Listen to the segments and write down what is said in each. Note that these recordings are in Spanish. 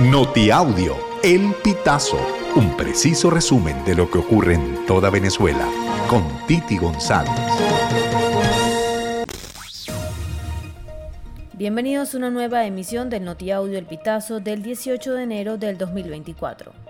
Notiaudio, El Pitazo, un preciso resumen de lo que ocurre en toda Venezuela, con Titi González. Bienvenidos a una nueva emisión del Notiaudio El Pitazo del 18 de enero del 2024.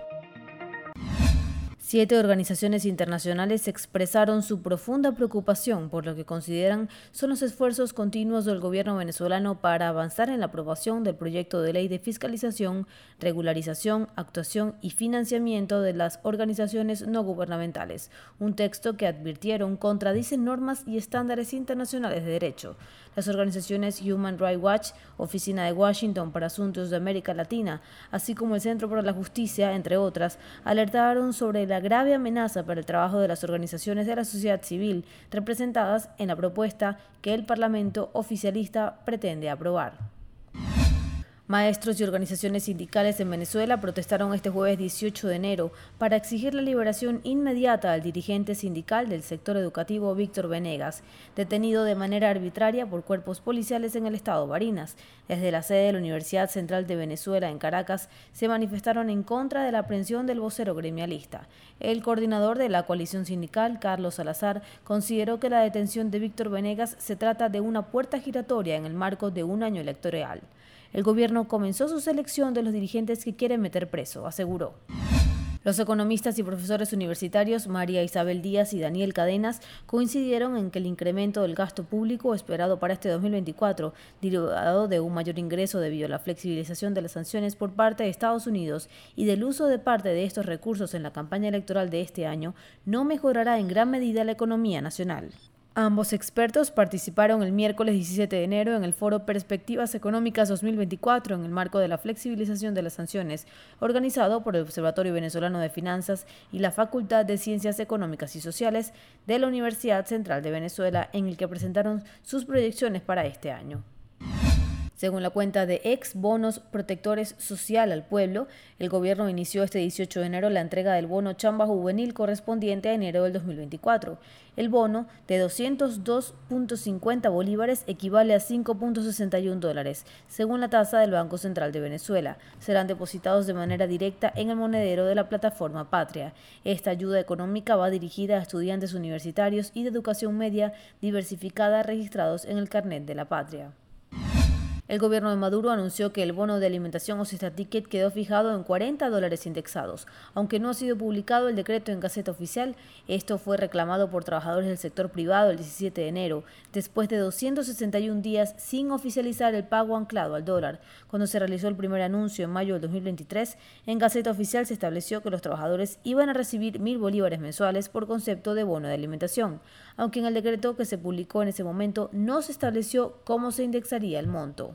Siete organizaciones internacionales expresaron su profunda preocupación por lo que consideran son los esfuerzos continuos del gobierno venezolano para avanzar en la aprobación del proyecto de ley de fiscalización, regularización, actuación y financiamiento de las organizaciones no gubernamentales, un texto que advirtieron contradice normas y estándares internacionales de derecho. Las organizaciones Human Rights Watch, Oficina de Washington para Asuntos de América Latina, así como el Centro para la Justicia, entre otras, alertaron sobre la grave amenaza para el trabajo de las organizaciones de la sociedad civil representadas en la propuesta que el Parlamento oficialista pretende aprobar. Maestros y organizaciones sindicales en Venezuela protestaron este jueves 18 de enero para exigir la liberación inmediata al dirigente sindical del sector educativo Víctor Venegas, detenido de manera arbitraria por cuerpos policiales en el estado Barinas. Desde la sede de la Universidad Central de Venezuela en Caracas se manifestaron en contra de la aprehensión del vocero gremialista. El coordinador de la coalición sindical, Carlos Salazar, consideró que la detención de Víctor Venegas se trata de una puerta giratoria en el marco de un año electoral. El gobierno comenzó su selección de los dirigentes que quieren meter preso, aseguró. Los economistas y profesores universitarios María Isabel Díaz y Daniel Cadenas coincidieron en que el incremento del gasto público esperado para este 2024, derivado de un mayor ingreso debido a la flexibilización de las sanciones por parte de Estados Unidos y del uso de parte de estos recursos en la campaña electoral de este año, no mejorará en gran medida la economía nacional. Ambos expertos participaron el miércoles 17 de enero en el foro Perspectivas Económicas 2024 en el marco de la flexibilización de las sanciones, organizado por el Observatorio Venezolano de Finanzas y la Facultad de Ciencias Económicas y Sociales de la Universidad Central de Venezuela, en el que presentaron sus proyecciones para este año. Según la cuenta de ex bonos protectores social al pueblo, el gobierno inició este 18 de enero la entrega del bono chamba juvenil correspondiente a enero del 2024. El bono de 202.50 bolívares equivale a 5.61 dólares, según la tasa del Banco Central de Venezuela. Serán depositados de manera directa en el monedero de la plataforma Patria. Esta ayuda económica va dirigida a estudiantes universitarios y de educación media diversificada registrados en el carnet de la Patria. El gobierno de Maduro anunció que el bono de alimentación o Cesta Ticket quedó fijado en 40 dólares indexados. Aunque no ha sido publicado el decreto en Gaceta Oficial, esto fue reclamado por trabajadores del sector privado el 17 de enero, después de 261 días sin oficializar el pago anclado al dólar. Cuando se realizó el primer anuncio en mayo del 2023, en Gaceta Oficial se estableció que los trabajadores iban a recibir mil bolívares mensuales por concepto de bono de alimentación, aunque en el decreto que se publicó en ese momento no se estableció cómo se indexaría el monto.